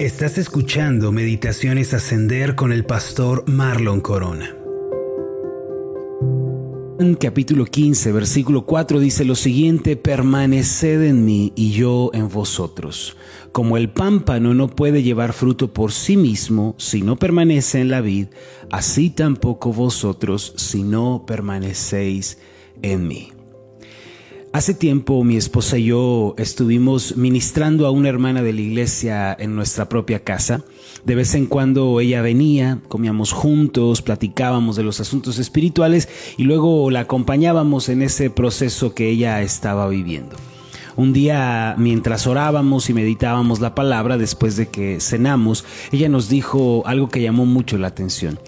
Estás escuchando Meditaciones Ascender con el pastor Marlon Corona. En capítulo 15, versículo 4 dice lo siguiente, permaneced en mí y yo en vosotros. Como el pámpano no puede llevar fruto por sí mismo si no permanece en la vid, así tampoco vosotros si no permanecéis en mí. Hace tiempo mi esposa y yo estuvimos ministrando a una hermana de la iglesia en nuestra propia casa. De vez en cuando ella venía, comíamos juntos, platicábamos de los asuntos espirituales y luego la acompañábamos en ese proceso que ella estaba viviendo. Un día, mientras orábamos y meditábamos la palabra, después de que cenamos, ella nos dijo algo que llamó mucho la atención.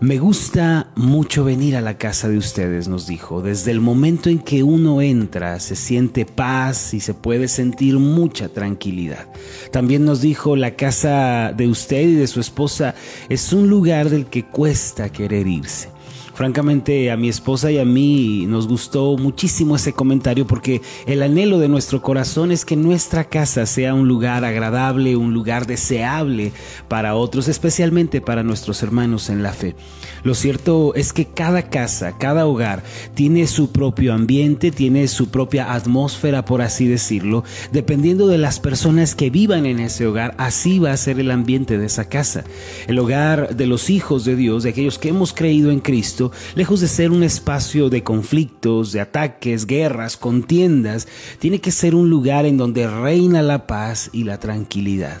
Me gusta mucho venir a la casa de ustedes, nos dijo. Desde el momento en que uno entra, se siente paz y se puede sentir mucha tranquilidad. También nos dijo, la casa de usted y de su esposa es un lugar del que cuesta querer irse. Francamente, a mi esposa y a mí nos gustó muchísimo ese comentario porque el anhelo de nuestro corazón es que nuestra casa sea un lugar agradable, un lugar deseable para otros, especialmente para nuestros hermanos en la fe. Lo cierto es que cada casa, cada hogar tiene su propio ambiente, tiene su propia atmósfera, por así decirlo. Dependiendo de las personas que vivan en ese hogar, así va a ser el ambiente de esa casa. El hogar de los hijos de Dios, de aquellos que hemos creído en Cristo, lejos de ser un espacio de conflictos, de ataques, guerras, contiendas, tiene que ser un lugar en donde reina la paz y la tranquilidad.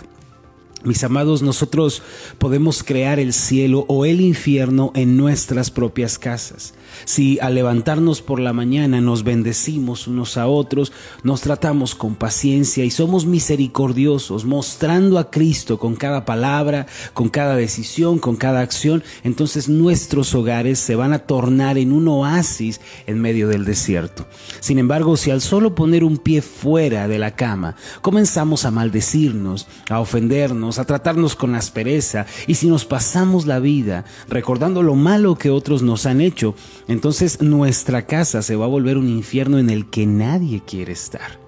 Mis amados, nosotros podemos crear el cielo o el infierno en nuestras propias casas. Si al levantarnos por la mañana nos bendecimos unos a otros, nos tratamos con paciencia y somos misericordiosos, mostrando a Cristo con cada palabra, con cada decisión, con cada acción, entonces nuestros hogares se van a tornar en un oasis en medio del desierto. Sin embargo, si al solo poner un pie fuera de la cama comenzamos a maldecirnos, a ofendernos, a tratarnos con aspereza, y si nos pasamos la vida recordando lo malo que otros nos han hecho, entonces nuestra casa se va a volver un infierno en el que nadie quiere estar.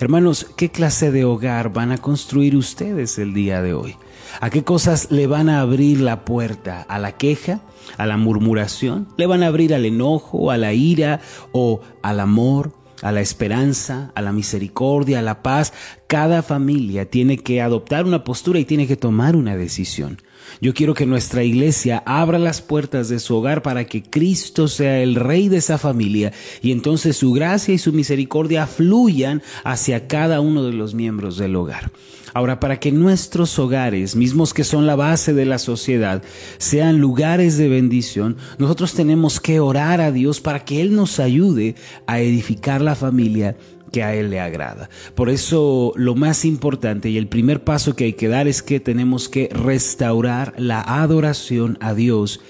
Hermanos, ¿qué clase de hogar van a construir ustedes el día de hoy? ¿A qué cosas le van a abrir la puerta? ¿A la queja? ¿A la murmuración? ¿Le van a abrir al enojo, a la ira o al amor? A la esperanza, a la misericordia, a la paz. Cada familia tiene que adoptar una postura y tiene que tomar una decisión. Yo quiero que nuestra iglesia abra las puertas de su hogar para que Cristo sea el rey de esa familia y entonces su gracia y su misericordia fluyan hacia cada uno de los miembros del hogar. Ahora, para que nuestros hogares, mismos que son la base de la sociedad, sean lugares de bendición, nosotros tenemos que orar a Dios para que Él nos ayude a edificar la familia que a Él le agrada. Por eso lo más importante y el primer paso que hay que dar es que tenemos que restaurar la adoración a Dios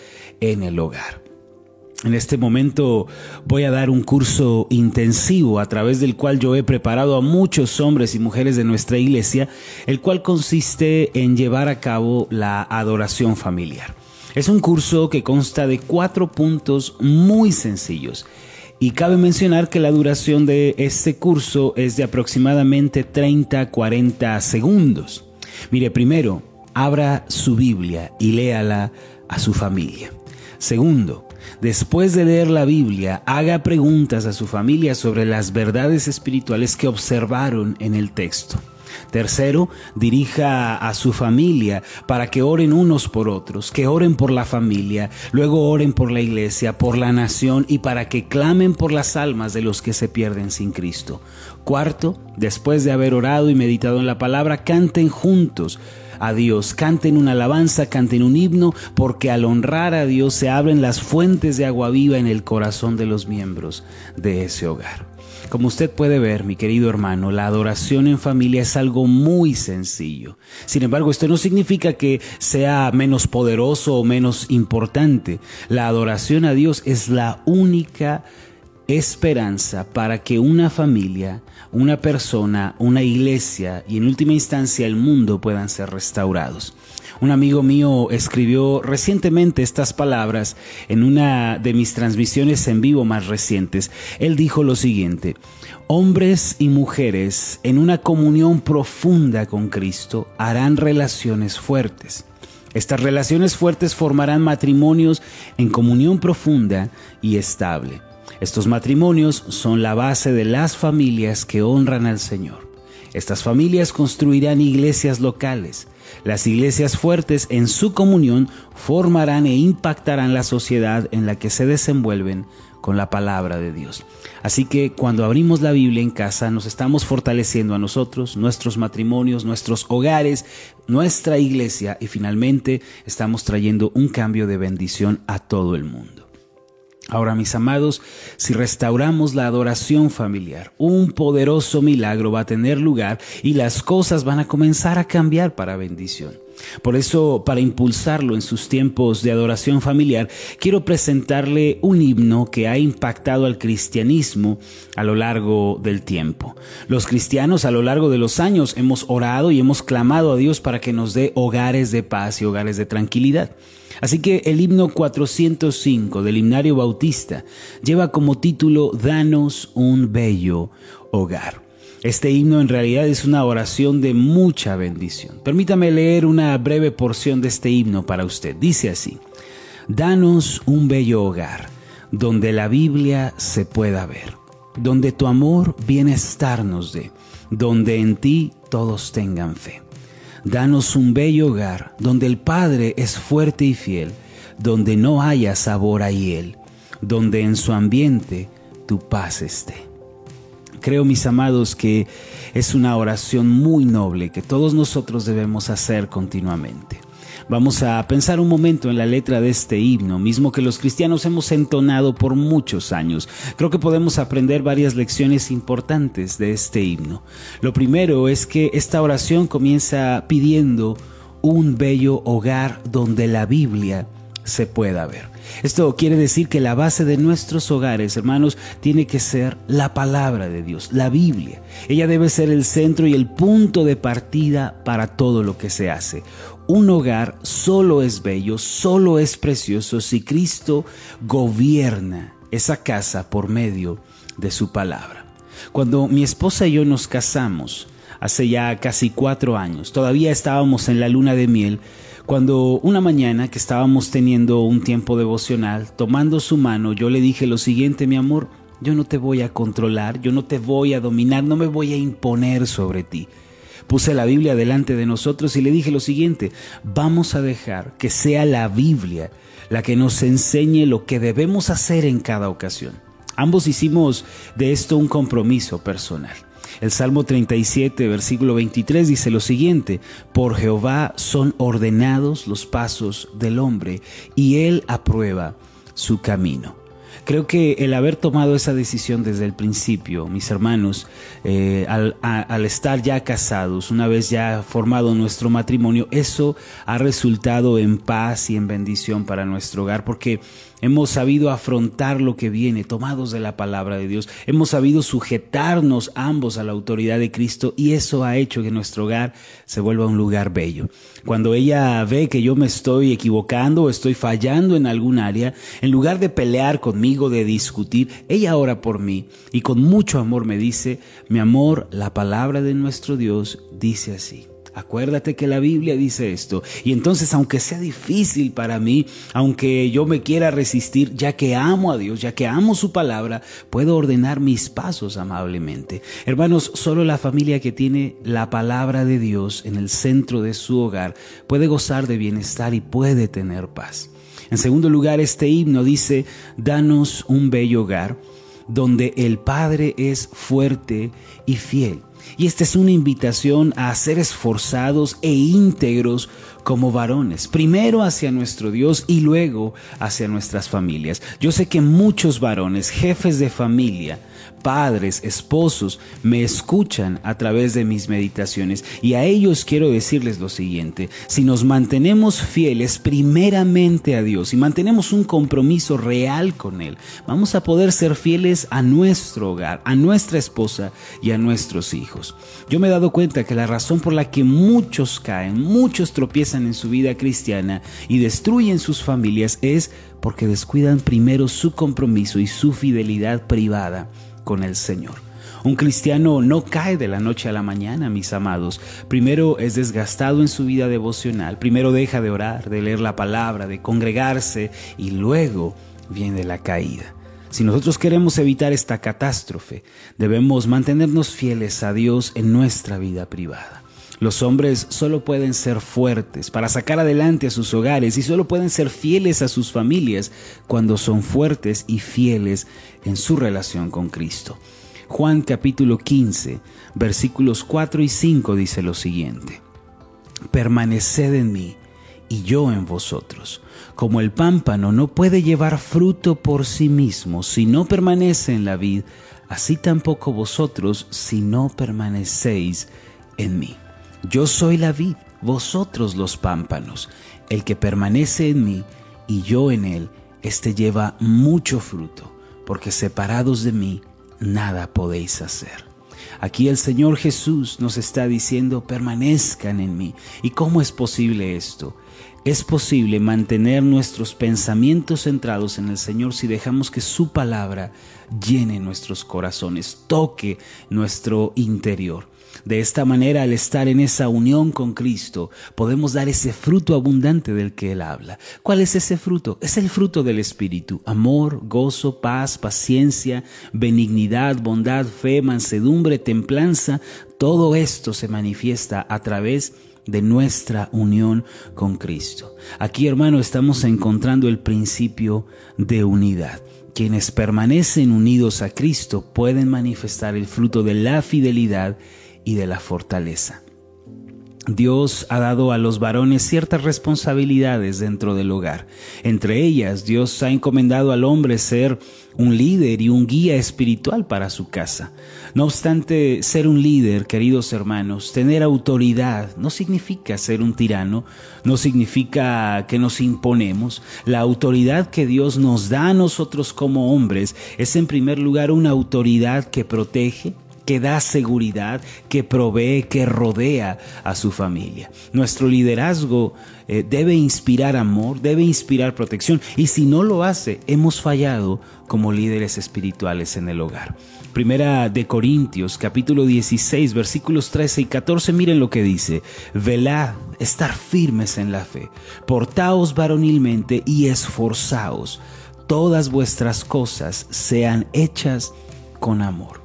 en el hogar. En este momento voy a dar un curso intensivo a través del cual yo he preparado a muchos hombres y mujeres de nuestra iglesia, el cual consiste en llevar a cabo la adoración familiar. Es un curso que consta de cuatro puntos muy sencillos y cabe mencionar que la duración de este curso es de aproximadamente 30-40 segundos. Mire, primero, abra su Biblia y léala a su familia. Segundo, después de leer la Biblia, haga preguntas a su familia sobre las verdades espirituales que observaron en el texto. Tercero, dirija a su familia para que oren unos por otros, que oren por la familia, luego oren por la iglesia, por la nación y para que clamen por las almas de los que se pierden sin Cristo. Cuarto, después de haber orado y meditado en la palabra, canten juntos a Dios, canten una alabanza, canten un himno, porque al honrar a Dios se abren las fuentes de agua viva en el corazón de los miembros de ese hogar. Como usted puede ver, mi querido hermano, la adoración en familia es algo muy sencillo. Sin embargo, esto no significa que sea menos poderoso o menos importante. La adoración a Dios es la única esperanza para que una familia una persona, una iglesia y en última instancia el mundo puedan ser restaurados. Un amigo mío escribió recientemente estas palabras en una de mis transmisiones en vivo más recientes. Él dijo lo siguiente, hombres y mujeres en una comunión profunda con Cristo harán relaciones fuertes. Estas relaciones fuertes formarán matrimonios en comunión profunda y estable. Estos matrimonios son la base de las familias que honran al Señor. Estas familias construirán iglesias locales. Las iglesias fuertes en su comunión formarán e impactarán la sociedad en la que se desenvuelven con la palabra de Dios. Así que cuando abrimos la Biblia en casa nos estamos fortaleciendo a nosotros, nuestros matrimonios, nuestros hogares, nuestra iglesia y finalmente estamos trayendo un cambio de bendición a todo el mundo. Ahora, mis amados, si restauramos la adoración familiar, un poderoso milagro va a tener lugar y las cosas van a comenzar a cambiar para bendición. Por eso, para impulsarlo en sus tiempos de adoración familiar, quiero presentarle un himno que ha impactado al cristianismo a lo largo del tiempo. Los cristianos a lo largo de los años hemos orado y hemos clamado a Dios para que nos dé hogares de paz y hogares de tranquilidad. Así que el himno 405 del himnario bautista lleva como título Danos un bello hogar. Este himno en realidad es una oración de mucha bendición. Permítame leer una breve porción de este himno para usted. Dice así, Danos un bello hogar, donde la Biblia se pueda ver, donde tu amor bienestar nos dé, donde en ti todos tengan fe. Danos un bello hogar donde el Padre es fuerte y fiel, donde no haya sabor a hiel, donde en su ambiente tu paz esté. Creo, mis amados, que es una oración muy noble que todos nosotros debemos hacer continuamente. Vamos a pensar un momento en la letra de este himno, mismo que los cristianos hemos entonado por muchos años. Creo que podemos aprender varias lecciones importantes de este himno. Lo primero es que esta oración comienza pidiendo un bello hogar donde la Biblia se pueda ver. Esto quiere decir que la base de nuestros hogares, hermanos, tiene que ser la palabra de Dios, la Biblia. Ella debe ser el centro y el punto de partida para todo lo que se hace. Un hogar solo es bello, solo es precioso si Cristo gobierna esa casa por medio de su palabra. Cuando mi esposa y yo nos casamos, hace ya casi cuatro años, todavía estábamos en la luna de miel, cuando una mañana que estábamos teniendo un tiempo devocional, tomando su mano, yo le dije lo siguiente, mi amor, yo no te voy a controlar, yo no te voy a dominar, no me voy a imponer sobre ti. Puse la Biblia delante de nosotros y le dije lo siguiente, vamos a dejar que sea la Biblia la que nos enseñe lo que debemos hacer en cada ocasión. Ambos hicimos de esto un compromiso personal. El Salmo 37, versículo 23 dice lo siguiente, por Jehová son ordenados los pasos del hombre y él aprueba su camino. Creo que el haber tomado esa decisión desde el principio, mis hermanos, eh, al, al, estar ya casados, una vez ya formado nuestro matrimonio, eso ha resultado en paz y en bendición para nuestro hogar, porque hemos sabido afrontar lo que viene, tomados de la palabra de Dios, hemos sabido sujetarnos ambos a la autoridad de Cristo y eso ha hecho que nuestro hogar se vuelva un lugar bello. Cuando ella ve que yo me estoy equivocando o estoy fallando en algún área, en lugar de pelear conmigo, de discutir, ella ora por mí y con mucho amor me dice, mi amor, la palabra de nuestro Dios dice así. Acuérdate que la Biblia dice esto. Y entonces, aunque sea difícil para mí, aunque yo me quiera resistir, ya que amo a Dios, ya que amo su palabra, puedo ordenar mis pasos amablemente. Hermanos, solo la familia que tiene la palabra de Dios en el centro de su hogar puede gozar de bienestar y puede tener paz. En segundo lugar, este himno dice, danos un bello hogar donde el Padre es fuerte y fiel. Y esta es una invitación a ser esforzados e íntegros como varones, primero hacia nuestro Dios y luego hacia nuestras familias. Yo sé que muchos varones, jefes de familia, padres, esposos, me escuchan a través de mis meditaciones. Y a ellos quiero decirles lo siguiente, si nos mantenemos fieles primeramente a Dios y mantenemos un compromiso real con Él, vamos a poder ser fieles a nuestro hogar, a nuestra esposa y a nuestros hijos. Yo me he dado cuenta que la razón por la que muchos caen, muchos tropiezan en su vida cristiana y destruyen sus familias es porque descuidan primero su compromiso y su fidelidad privada con el Señor. Un cristiano no cae de la noche a la mañana, mis amados. Primero es desgastado en su vida devocional, primero deja de orar, de leer la palabra, de congregarse y luego viene la caída. Si nosotros queremos evitar esta catástrofe, debemos mantenernos fieles a Dios en nuestra vida privada. Los hombres solo pueden ser fuertes para sacar adelante a sus hogares y solo pueden ser fieles a sus familias cuando son fuertes y fieles en su relación con Cristo. Juan capítulo 15, versículos 4 y 5 dice lo siguiente. Permaneced en mí y yo en vosotros. Como el pámpano no puede llevar fruto por sí mismo si no permanece en la vid, así tampoco vosotros si no permanecéis en mí. Yo soy la vid, vosotros los pámpanos. El que permanece en mí y yo en él, éste lleva mucho fruto, porque separados de mí nada podéis hacer. Aquí el Señor Jesús nos está diciendo, permanezcan en mí. ¿Y cómo es posible esto? Es posible mantener nuestros pensamientos centrados en el Señor si dejamos que su palabra llene nuestros corazones, toque nuestro interior. De esta manera, al estar en esa unión con Cristo, podemos dar ese fruto abundante del que Él habla. ¿Cuál es ese fruto? Es el fruto del Espíritu. Amor, gozo, paz, paciencia, benignidad, bondad, fe, mansedumbre, templanza. Todo esto se manifiesta a través de nuestra unión con Cristo. Aquí, hermano, estamos encontrando el principio de unidad. Quienes permanecen unidos a Cristo pueden manifestar el fruto de la fidelidad y de la fortaleza. Dios ha dado a los varones ciertas responsabilidades dentro del hogar. Entre ellas, Dios ha encomendado al hombre ser un líder y un guía espiritual para su casa. No obstante, ser un líder, queridos hermanos, tener autoridad, no significa ser un tirano, no significa que nos imponemos. La autoridad que Dios nos da a nosotros como hombres es en primer lugar una autoridad que protege, que da seguridad, que provee, que rodea a su familia. Nuestro liderazgo eh, debe inspirar amor, debe inspirar protección y si no lo hace, hemos fallado como líderes espirituales en el hogar. Primera de Corintios, capítulo 16, versículos 13 y 14, miren lo que dice. Velad, estar firmes en la fe, portaos varonilmente y esforzaos. Todas vuestras cosas sean hechas con amor.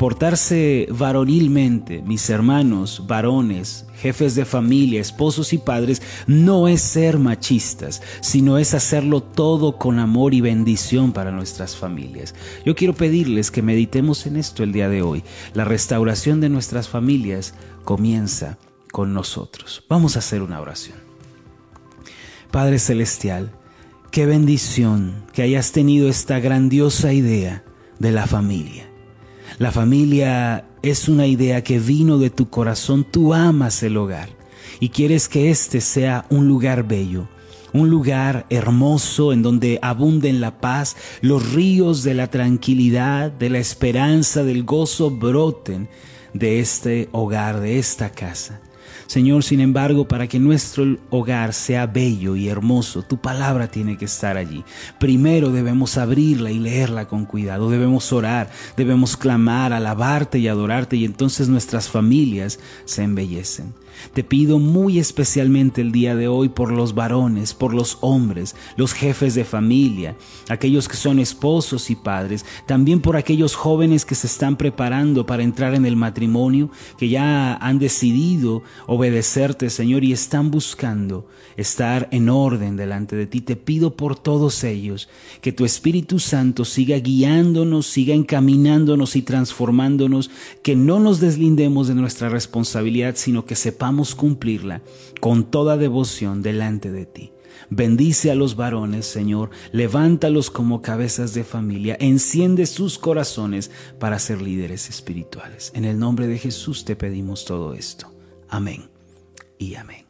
Portarse varonilmente, mis hermanos, varones, jefes de familia, esposos y padres, no es ser machistas, sino es hacerlo todo con amor y bendición para nuestras familias. Yo quiero pedirles que meditemos en esto el día de hoy. La restauración de nuestras familias comienza con nosotros. Vamos a hacer una oración. Padre Celestial, qué bendición que hayas tenido esta grandiosa idea de la familia. La familia es una idea que vino de tu corazón, tú amas el hogar y quieres que este sea un lugar bello, un lugar hermoso en donde abunden la paz, los ríos de la tranquilidad, de la esperanza, del gozo broten de este hogar, de esta casa. Señor, sin embargo, para que nuestro hogar sea bello y hermoso, tu palabra tiene que estar allí. Primero debemos abrirla y leerla con cuidado, debemos orar, debemos clamar, alabarte y adorarte y entonces nuestras familias se embellecen. Te pido muy especialmente el día de hoy por los varones, por los hombres, los jefes de familia, aquellos que son esposos y padres, también por aquellos jóvenes que se están preparando para entrar en el matrimonio, que ya han decidido obedecerte, Señor, y están buscando estar en orden delante de ti. Te pido por todos ellos que tu Espíritu Santo siga guiándonos, siga encaminándonos y transformándonos, que no nos deslindemos de nuestra responsabilidad, sino que sepamos cumplirla con toda devoción delante de ti. Bendice a los varones, Señor. Levántalos como cabezas de familia. Enciende sus corazones para ser líderes espirituales. En el nombre de Jesús te pedimos todo esto. Amén y amén.